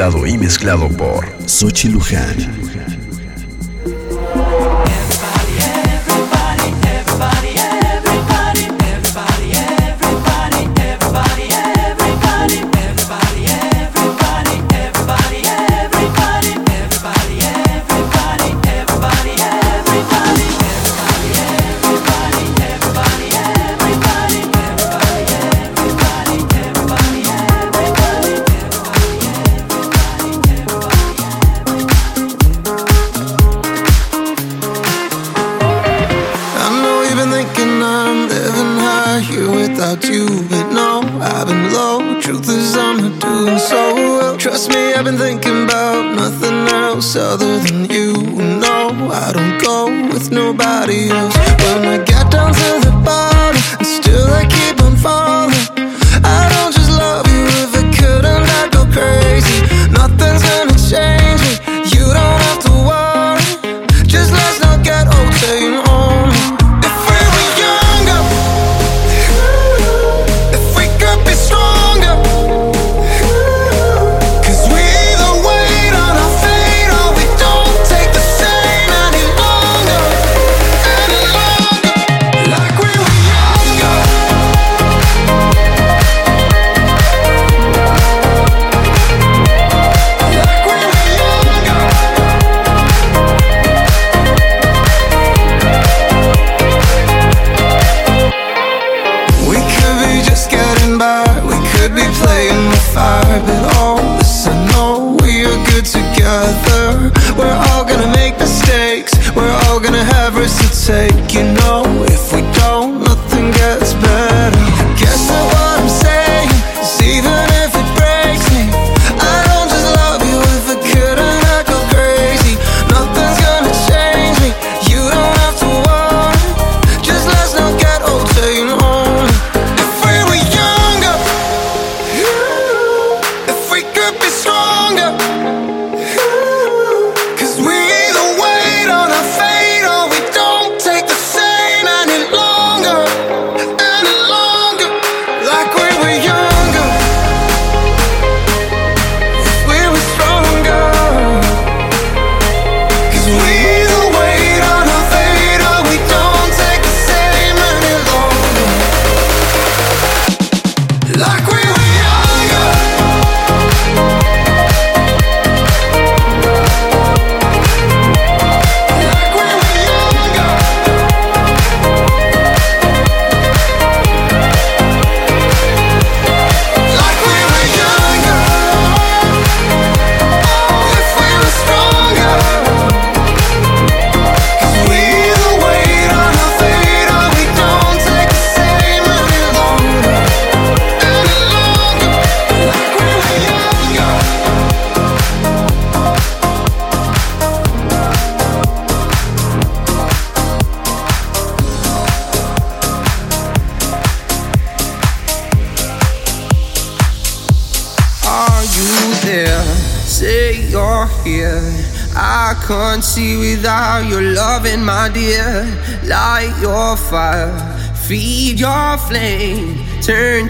Y mezclado por Sochi Luján.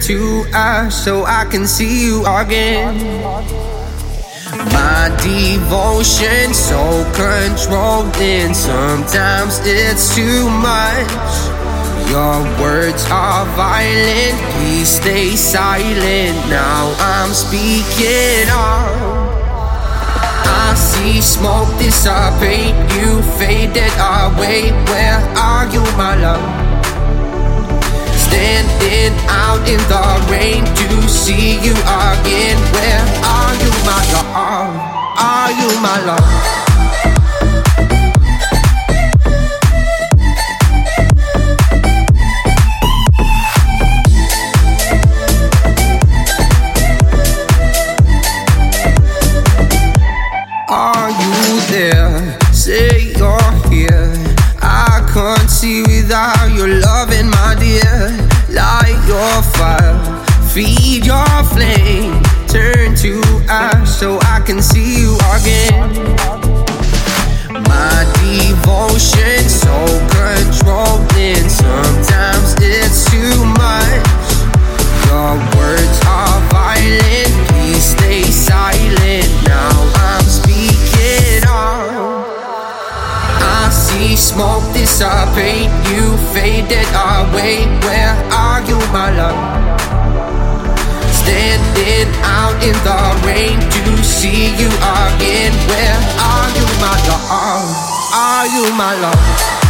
To ash so I can see you again. My devotion so controlling, sometimes it's too much. Your words are violent, please stay silent. Now I'm speaking up. I see smoke dissipate, you faded away. Where are you, my love? standing out in the rain to see you again. Where are you, my love? Are you my love? in the rain to see you again. Where are you, my love? Are you my love?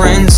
friends.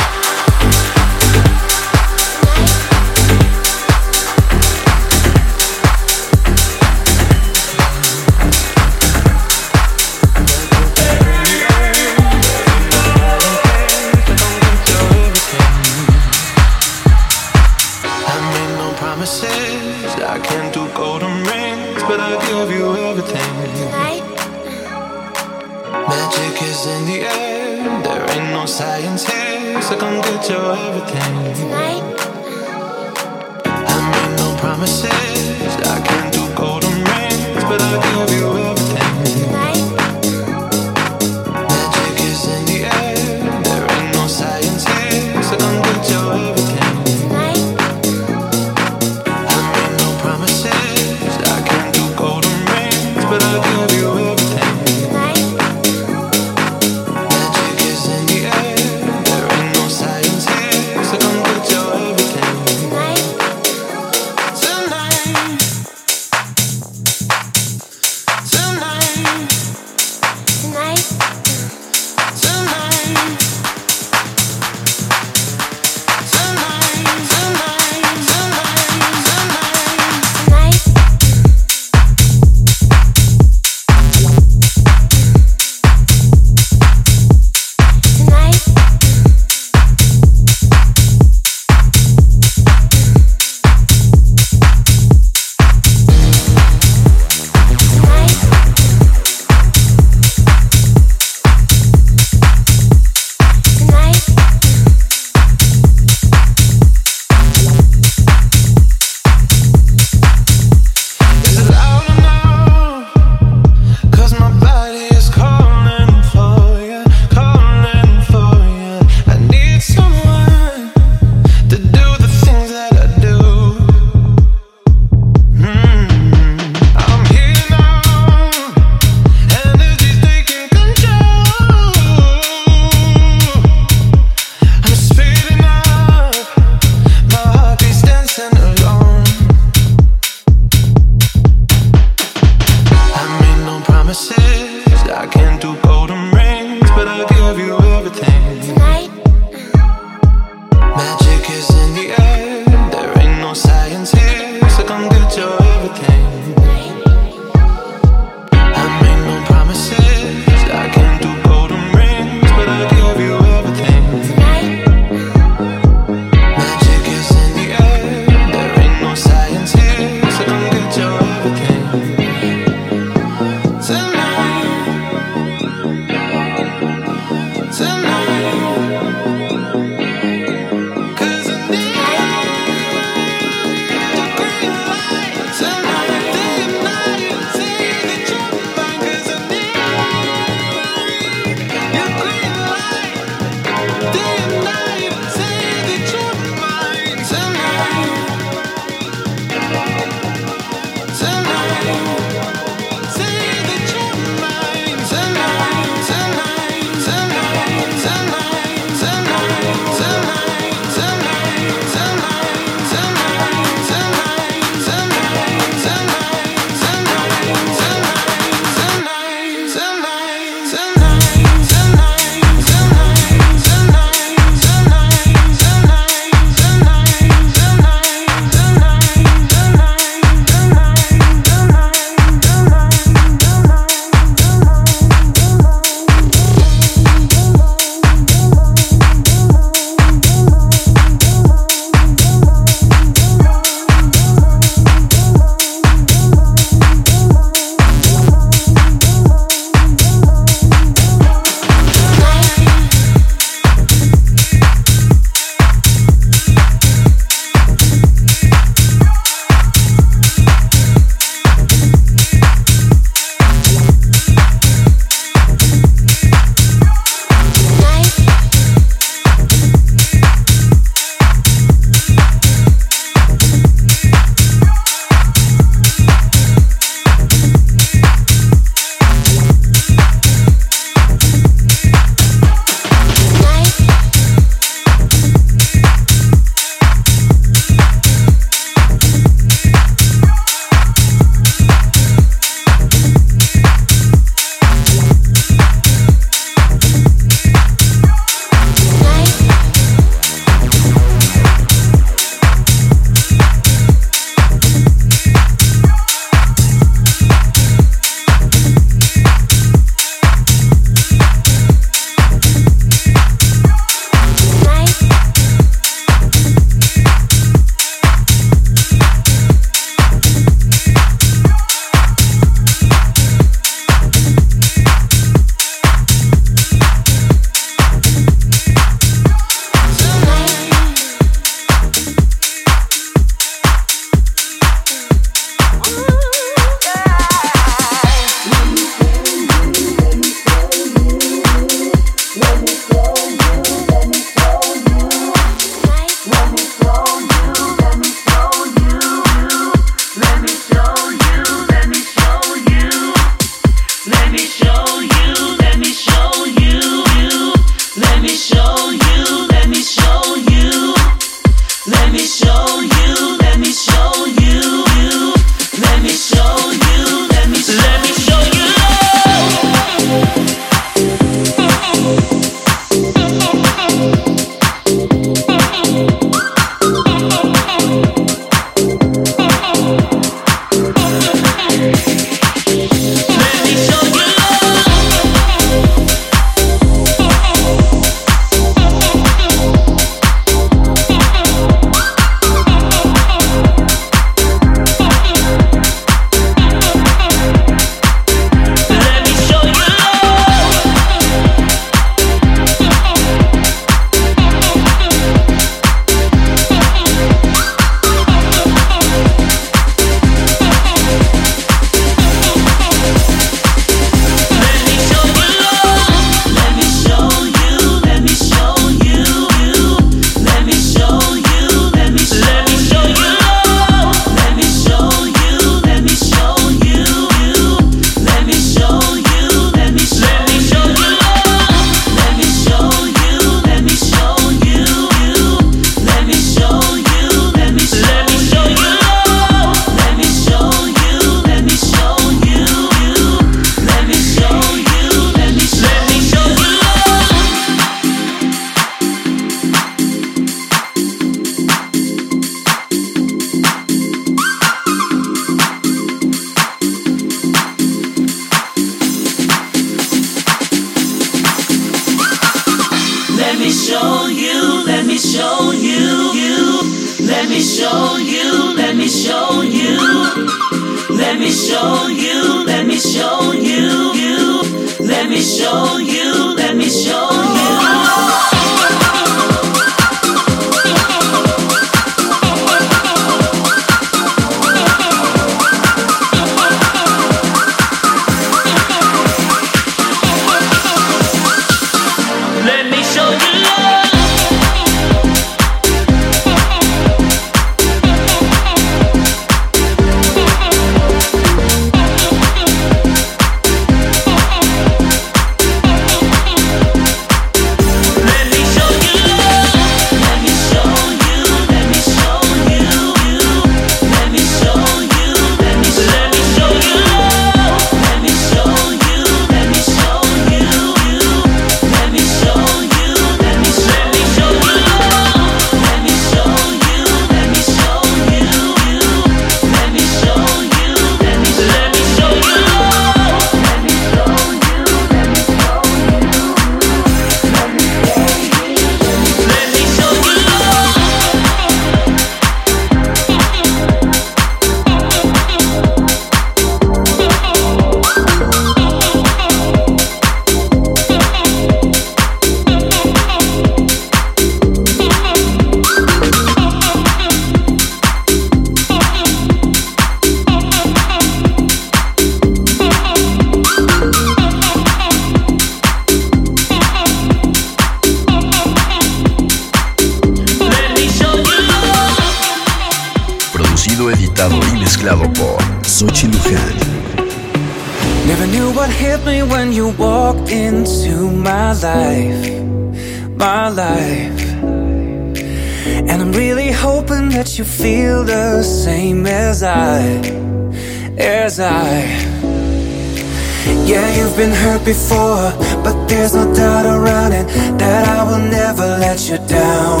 Before, but there's no doubt around it that I will never let you down.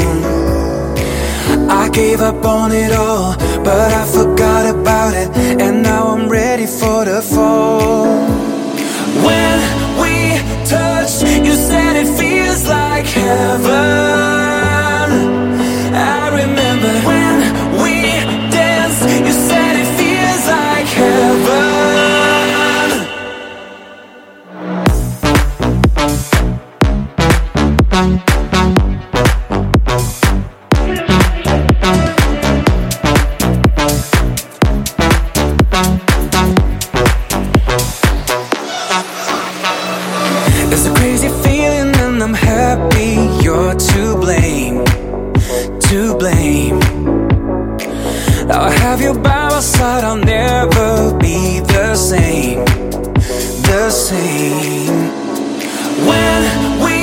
I gave up on it all, but I forgot about it, and now I'm ready for the fall. When we touch, you said it feels like heaven. I got side, I'll never be the same. The same. When we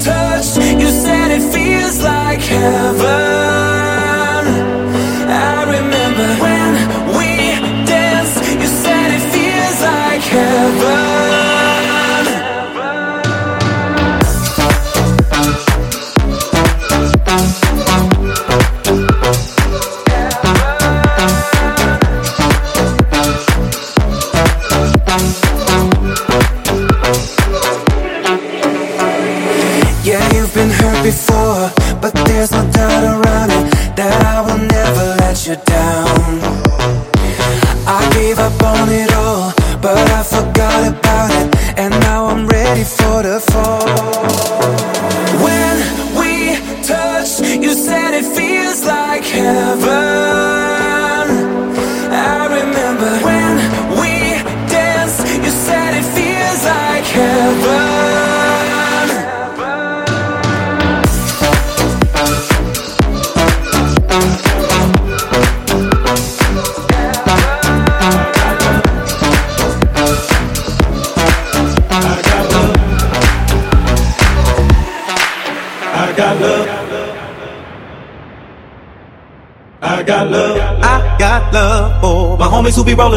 touched, you said it feels like my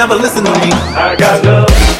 never listen to me. I got love.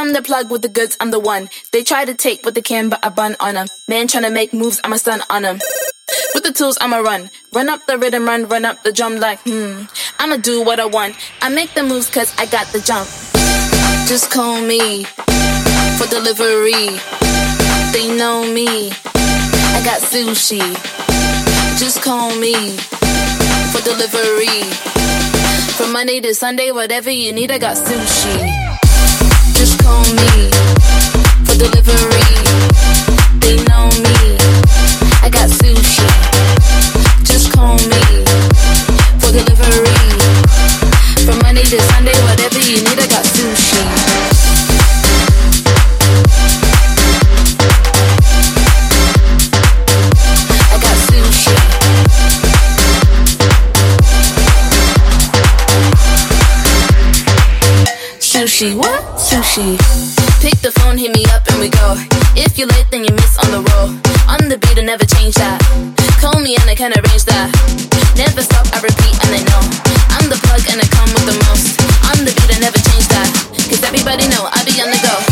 I'm the plug with the goods, I'm the one. They try to take what they can, but I bun on them. Man trying to make moves, I'm a stun on them. With the tools, I'ma run. Run up the rhythm, run, run up the drum like, hmm. I'ma do what I want. I make the moves cause I got the jump. Just call me for delivery. They know me. I got sushi. Just call me for delivery. From Monday to Sunday, whatever you need, I got sushi just call me for delivery. They know me. I got sushi. Just call me for delivery. From Monday to Sunday, whatever you need, I got sushi. Sushi, what? Sushi. Pick the phone, hit me up, and we go. If you're late, then you miss on the roll. On the beat, I never change that. Call me and I can arrange that. Never stop, I repeat, and I know. I'm the plug and I come with the most. On the beat, I never change that. Cause everybody know I be on the go.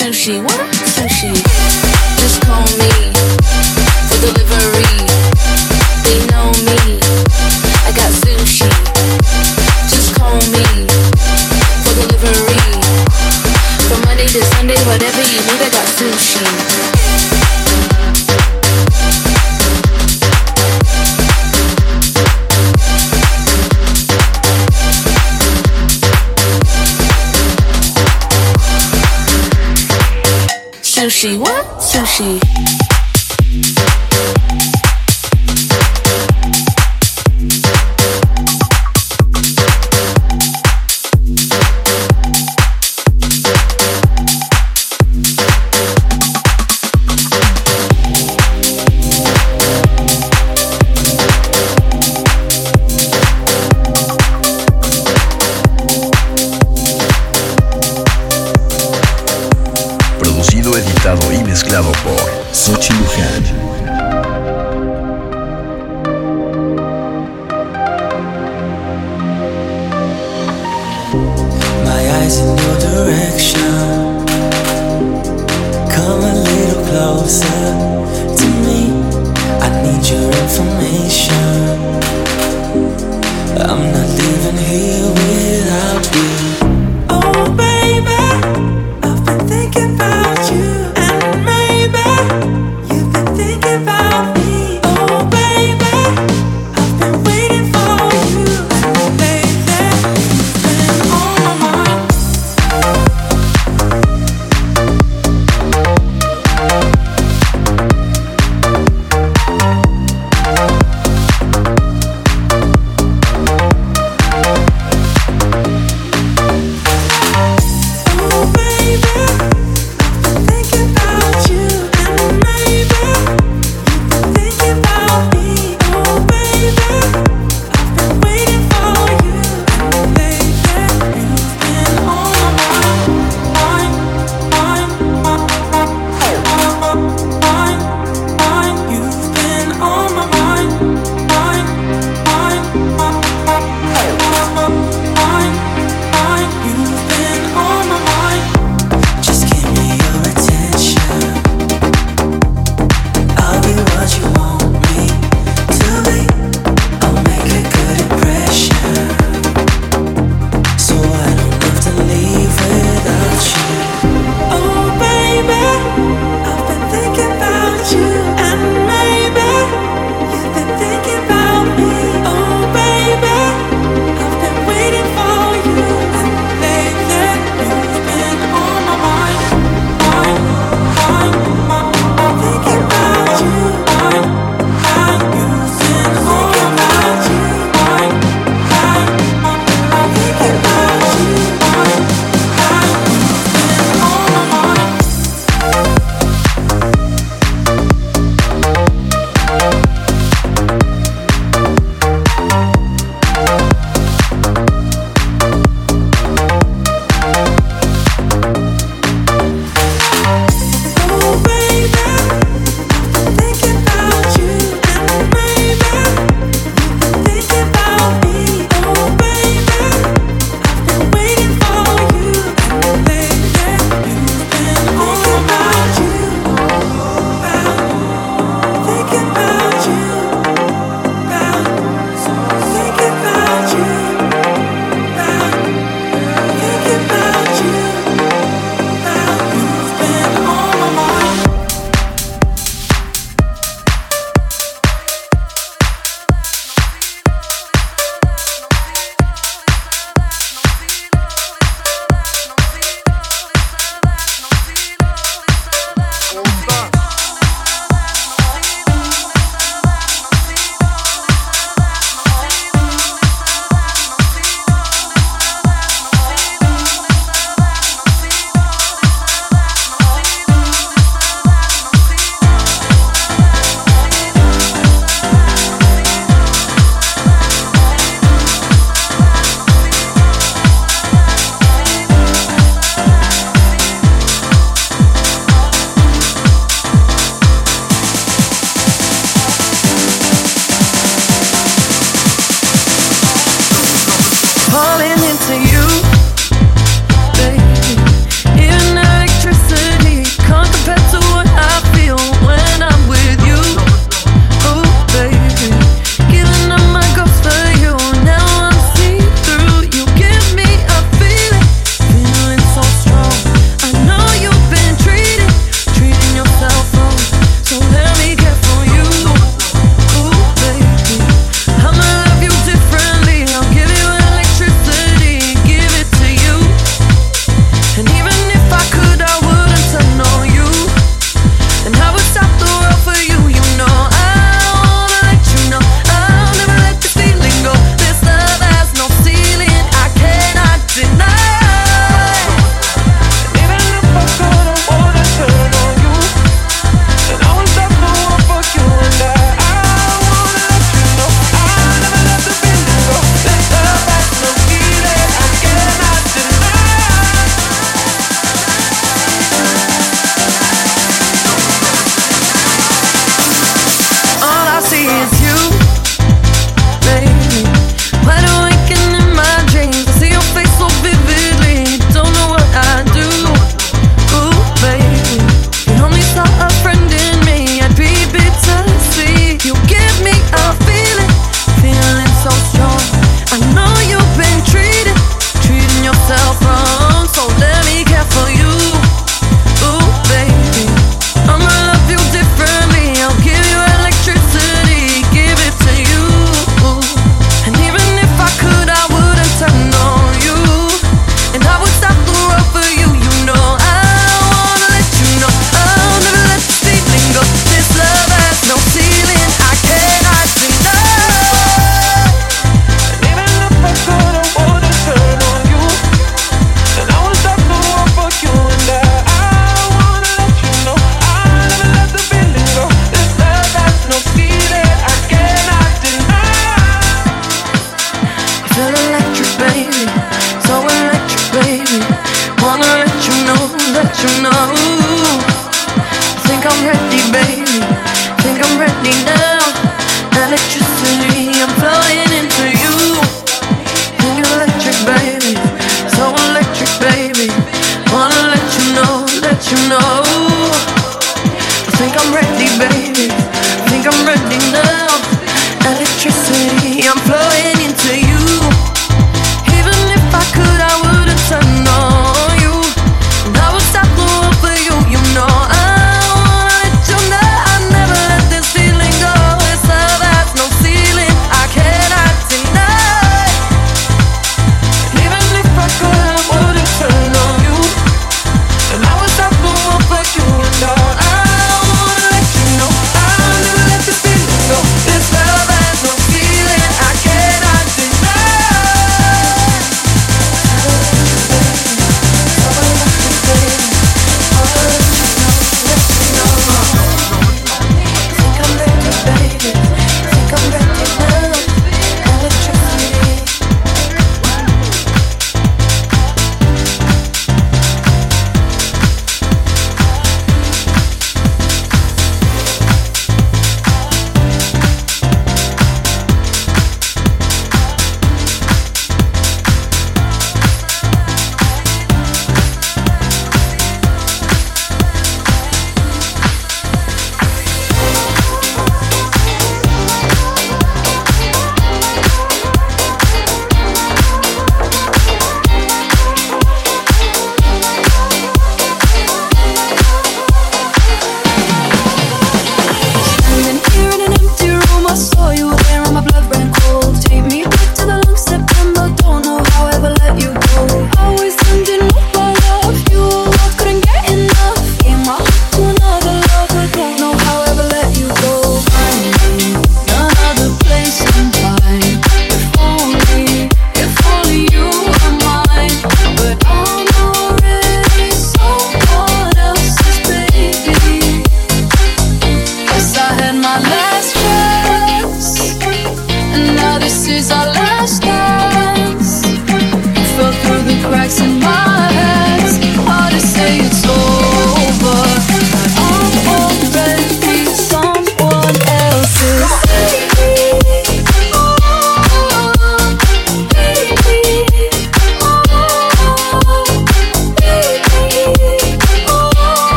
Sushi, what? Sushi. Just call me for delivery. They know me. I got sushi. Just call me for delivery. From Monday to Sunday, whatever you need, I got sushi. Sushi, what? Sushi. Travel Boy, Sutil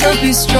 Myself be stronger.